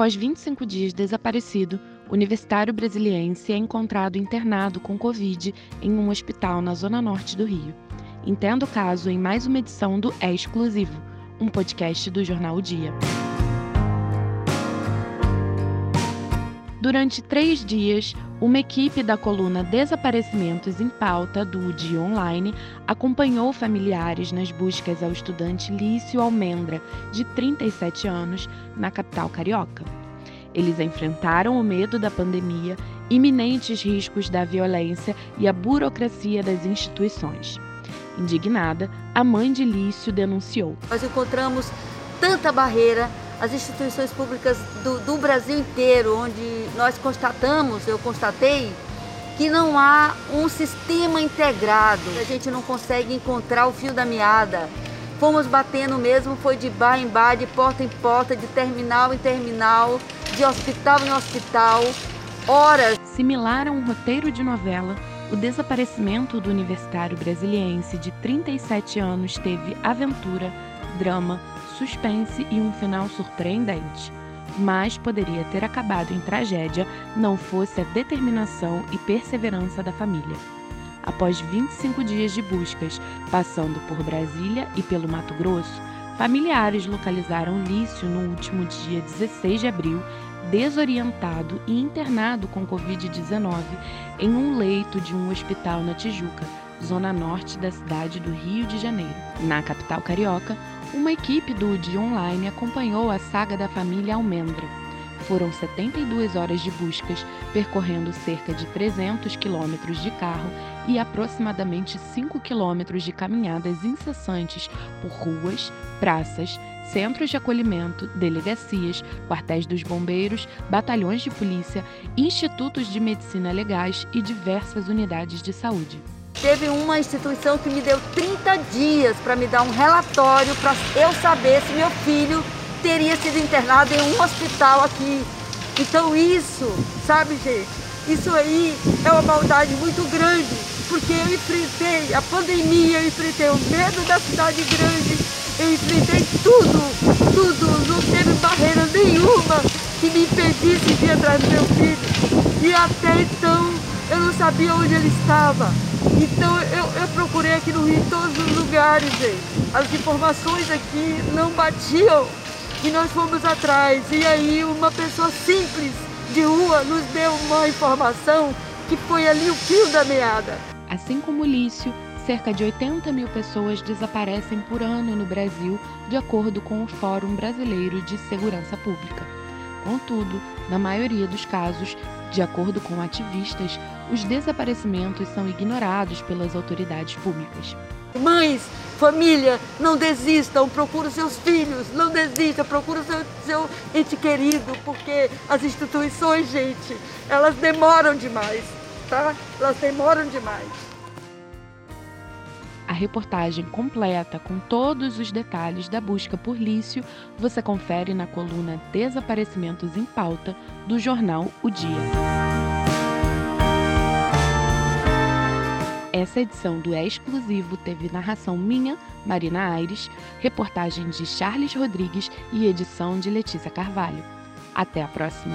Após 25 dias desaparecido, o universitário brasiliense é encontrado internado com Covid em um hospital na zona norte do Rio. Entenda o caso em mais uma edição do É Exclusivo, um podcast do jornal o Dia. Durante três dias, uma equipe da coluna Desaparecimentos em Pauta do Dia Online acompanhou familiares nas buscas ao estudante Lício Almendra, de 37 anos, na capital carioca. Eles enfrentaram o medo da pandemia, iminentes riscos da violência e a burocracia das instituições. Indignada, a mãe de Lício denunciou. Nós encontramos tanta barreira as instituições públicas do, do Brasil inteiro, onde nós constatamos, eu constatei, que não há um sistema integrado. A gente não consegue encontrar o fio da meada. Fomos batendo mesmo, foi de bar em bar, de porta em porta, de terminal em terminal, de hospital em hospital, horas. Similar a um roteiro de novela, o desaparecimento do universitário brasiliense de 37 anos teve aventura, drama, suspense e um final surpreendente. Mas poderia ter acabado em tragédia não fosse a determinação e perseverança da família. Após 25 dias de buscas, passando por Brasília e pelo Mato Grosso, familiares localizaram Lício no último dia 16 de abril, desorientado e internado com Covid-19 em um leito de um hospital na Tijuca, zona norte da cidade do Rio de Janeiro. Na capital carioca, uma equipe do Dia Online acompanhou a saga da família Almendra. Foram 72 horas de buscas, percorrendo cerca de 300 quilômetros de carro e aproximadamente 5 quilômetros de caminhadas incessantes por ruas, praças, centros de acolhimento, delegacias, quartéis dos bombeiros, batalhões de polícia, institutos de medicina legais e diversas unidades de saúde. Teve uma instituição que me deu 30 dias para me dar um relatório para eu saber se meu filho teria sido internado em um hospital aqui. Então isso, sabe gente, isso aí é uma maldade muito grande, porque eu enfrentei a pandemia, eu enfrentei o medo da cidade grande, eu enfrentei tudo, tudo, não teve barreira nenhuma que me impedisse de ir atrás do meu filho. E até então eu não sabia onde ele estava. Então eu, eu procurei aqui no Rio em todos os lugares, gente. As informações aqui não batiam e nós fomos atrás. E aí uma pessoa simples de rua nos deu uma informação que foi ali o fio da meada. Assim como Lício, cerca de 80 mil pessoas desaparecem por ano no Brasil, de acordo com o Fórum Brasileiro de Segurança Pública. Contudo, na maioria dos casos, de acordo com ativistas, os desaparecimentos são ignorados pelas autoridades públicas. Mães, família, não desistam, procure seus filhos, não desista, procure seu, seu ente querido, porque as instituições, gente, elas demoram demais, tá? Elas demoram demais. A reportagem completa com todos os detalhes da busca por Lício você confere na coluna Desaparecimentos em Pauta do jornal O Dia. Essa edição do É Exclusivo teve narração minha, Marina Aires, reportagem de Charles Rodrigues e edição de Letícia Carvalho. Até a próxima!